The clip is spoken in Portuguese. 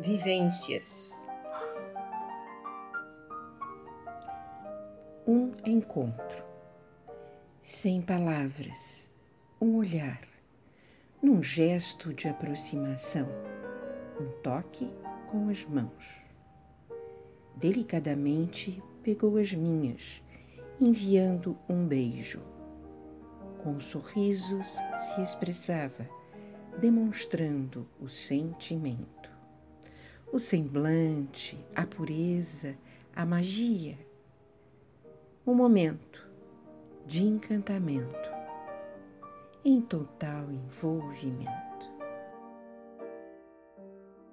Vivências. Um encontro, sem palavras, um olhar, num gesto de aproximação, um toque com as mãos. Delicadamente pegou as minhas, enviando um beijo. Com sorrisos se expressava, demonstrando o sentimento o semblante, a pureza, a magia. Um momento de encantamento em total envolvimento.